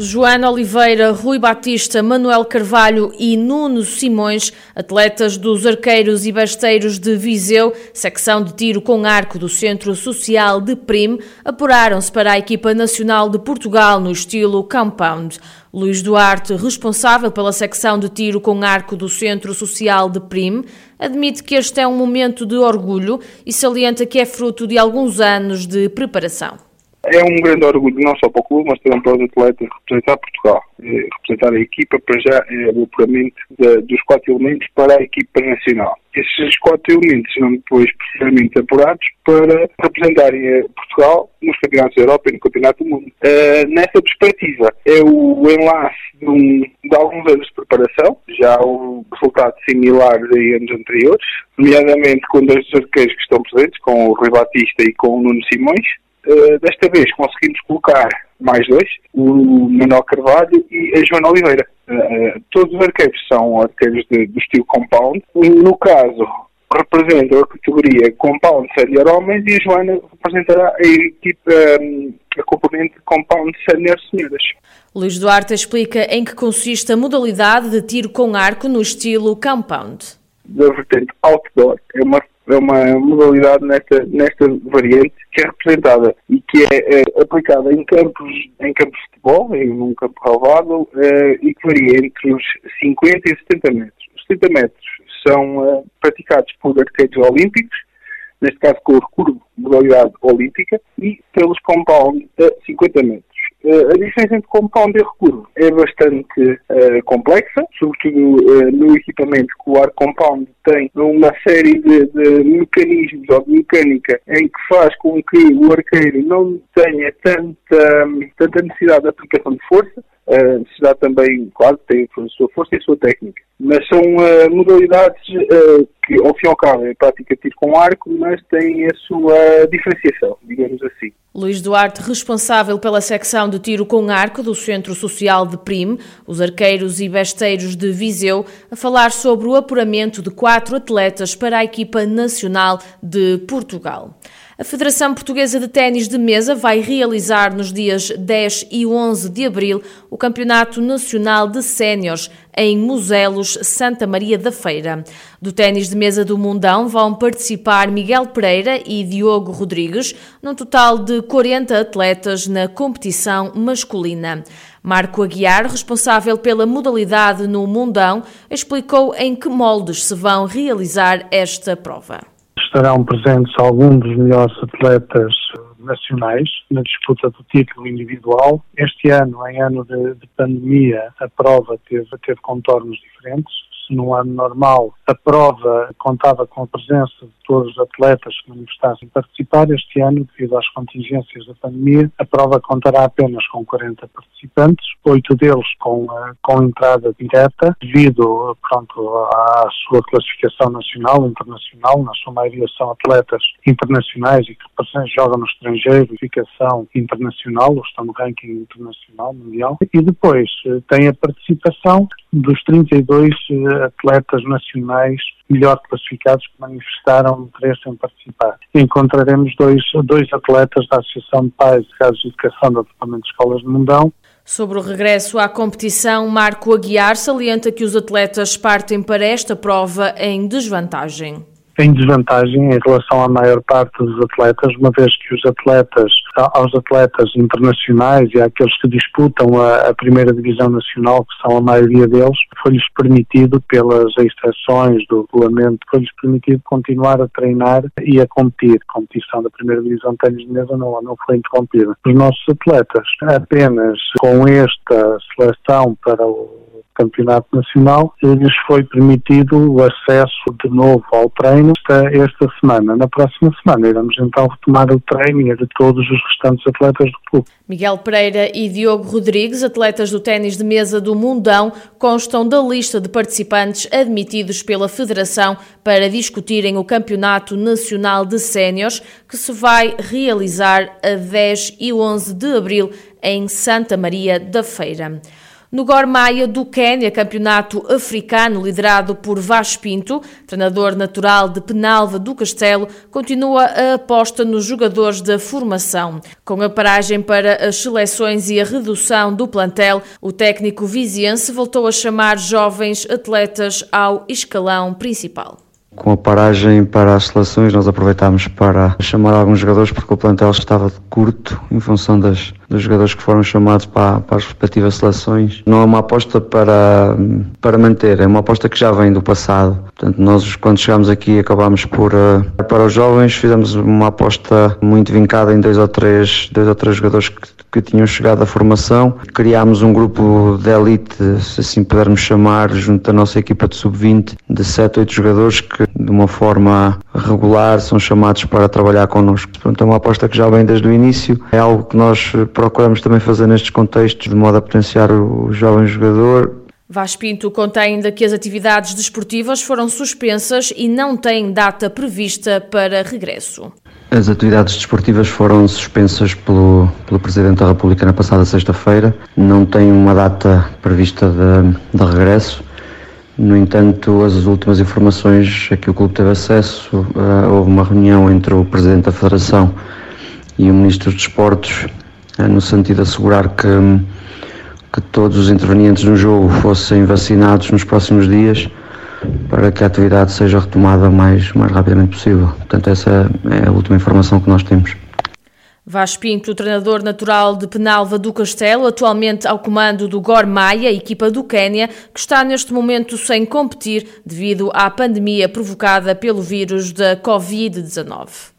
Joana Oliveira, Rui Batista, Manuel Carvalho e Nuno Simões, atletas dos arqueiros e basteiros de Viseu, secção de tiro com arco do Centro Social de Prim, apuraram-se para a equipa nacional de Portugal no estilo compound. Luís Duarte, responsável pela secção de tiro com arco do Centro Social de Prim, admite que este é um momento de orgulho e salienta que é fruto de alguns anos de preparação. É um grande orgulho não só para o clube, mas também para os atletas representar Portugal. É, representar a equipa, para já, é o apuramento dos quatro elementos para a equipa nacional. Esses quatro elementos são depois precisamente apurados para representarem Portugal nos campeonatos da Europa e no Campeonato do Mundo. Uh, nessa perspectiva, é o enlace de, um, de, alguns anos de preparação, já houve resultados similares em anos anteriores, nomeadamente com dois arqueiros que estão presentes, com o Rui Batista e com o Nuno Simões, Uh, desta vez conseguimos colocar mais dois, o Manuel Carvalho e a Joana Oliveira. Uh, todos os arqueiros são arqueiros de, do estilo compound. No caso, representa a categoria compound sénior homens e a Joana representará a equipe, um, a componente compound sénior senhoras. Luís Duarte explica em que consiste a modalidade de tiro com arco no estilo compound. Da vertente outdoor, é uma é uma modalidade nesta, nesta variante que é representada e que é, é aplicada em campos, em campos de futebol, em um campo relevado, é, e que varia entre os 50 e 70 metros. Os 70 metros são é, praticados por arqueiros olímpicos, neste caso com o recurso modalidade olímpica, e pelos compound a 50 metros. Eh, a diferença entre compound e recurvo é bastante uh, complexa, sobretudo uh, no equipamento que o ar compound tem uma série de, de, mecanismos ou de mecânica em que faz com que o arqueiro não tenha tanta, tanta necessidade de aplicação de força, a necessidade também, claro, tem a sua força e a sua técnica. Mas são uh, modalidades uh, que, ao fim e ao cabo, é prática tiro com arco, mas têm a sua diferenciação, digamos assim. Luís Duarte, responsável pela secção de tiro com arco do Centro Social de Prim, os arqueiros e besteiros de Viseu, a falar sobre o apuramento de quatro atletas para a equipa nacional de Portugal. A Federação Portuguesa de Ténis de Mesa vai realizar nos dias 10 e 11 de abril o Campeonato Nacional de Séniores em Muselos, Santa Maria da Feira. Do ténis de mesa do Mundão vão participar Miguel Pereira e Diogo Rodrigues, num total de 40 atletas na competição masculina. Marco Aguiar, responsável pela modalidade no Mundão, explicou em que moldes se vão realizar esta prova estarão presentes alguns dos melhores atletas nacionais na disputa do título individual. Este ano, em ano de, de pandemia, a prova teve, teve contornos diferentes se no ano normal a prova contava com a presença de todos os atletas que manifestassem participar, este ano, devido às contingências da pandemia, a prova contará apenas com 40 participantes, oito deles com, eh, com entrada direta, devido pronto, à sua classificação nacional, internacional, na sua maioria são atletas internacionais e que jogam no estrangeiro, qualificação internacional, ou estão no ranking internacional, mundial, e depois eh, tem a participação dos 32 eh, atletas nacionais melhor classificados que manifestaram interesse em participar. Encontraremos dois, dois atletas da Associação de Pais de Casos de Educação do Departamento de Escolas de Mundão. Sobre o regresso à competição, Marco Aguiar salienta que os atletas partem para esta prova em desvantagem em desvantagem em relação à maior parte dos atletas, uma vez que os atletas, aos atletas internacionais e àqueles que disputam a, a primeira divisão nacional, que são a maioria deles, foi-lhes permitido, pelas extrações do regulamento, foi-lhes permitido continuar a treinar e a competir. A competição da primeira divisão de de mesa não, não foi interrompida. Os nossos atletas, apenas com esta seleção para o campeonato nacional, lhes foi permitido o acesso de novo ao treino esta, esta semana. Na próxima semana iremos então retomar o treino de todos os restantes atletas do clube. Miguel Pereira e Diogo Rodrigues, atletas do ténis de mesa do Mundão, constam da lista de participantes admitidos pela Federação para discutirem o Campeonato Nacional de Séniores, que se vai realizar a 10 e 11 de abril em Santa Maria da Feira. No Gor Maia do Quênia, campeonato africano liderado por Vaz Pinto, treinador natural de Penalva do Castelo, continua a aposta nos jogadores da formação. Com a paragem para as seleções e a redução do plantel, o técnico viziense voltou a chamar jovens atletas ao escalão principal. Com a paragem para as seleções, nós aproveitámos para chamar alguns jogadores porque o plantel estava curto em função das, dos jogadores que foram chamados para, para, as respectivas seleções. Não é uma aposta para, para manter, é uma aposta que já vem do passado. Portanto, nós quando chegámos aqui acabámos por, uh, para os jovens, fizemos uma aposta muito vincada em dois ou três, dois ou três jogadores que, que tinham chegado à formação. Criámos um grupo de elite, se assim pudermos chamar, junto da nossa equipa de sub-20, de 7, 8 jogadores que de uma forma regular são chamados para trabalhar connosco. Portanto, é uma aposta que já vem desde o início, é algo que nós procuramos também fazer nestes contextos, de modo a potenciar o jovem jogador, Vaz Pinto conta ainda que as atividades desportivas foram suspensas e não têm data prevista para regresso. As atividades desportivas foram suspensas pelo, pelo Presidente da República na passada sexta-feira. Não tem uma data prevista de, de regresso. No entanto, as últimas informações a que o clube teve acesso, uh, houve uma reunião entre o Presidente da Federação e o Ministro dos Desportos, no sentido de assegurar que, que todos os intervenientes no jogo fossem vacinados nos próximos dias para que a atividade seja retomada o mais, mais rapidamente possível. Portanto, essa é a última informação que nós temos. Vaz Pinto, treinador natural de Penalva do Castelo, atualmente ao comando do Gor Maia, equipa do Quênia, que está neste momento sem competir devido à pandemia provocada pelo vírus da Covid-19.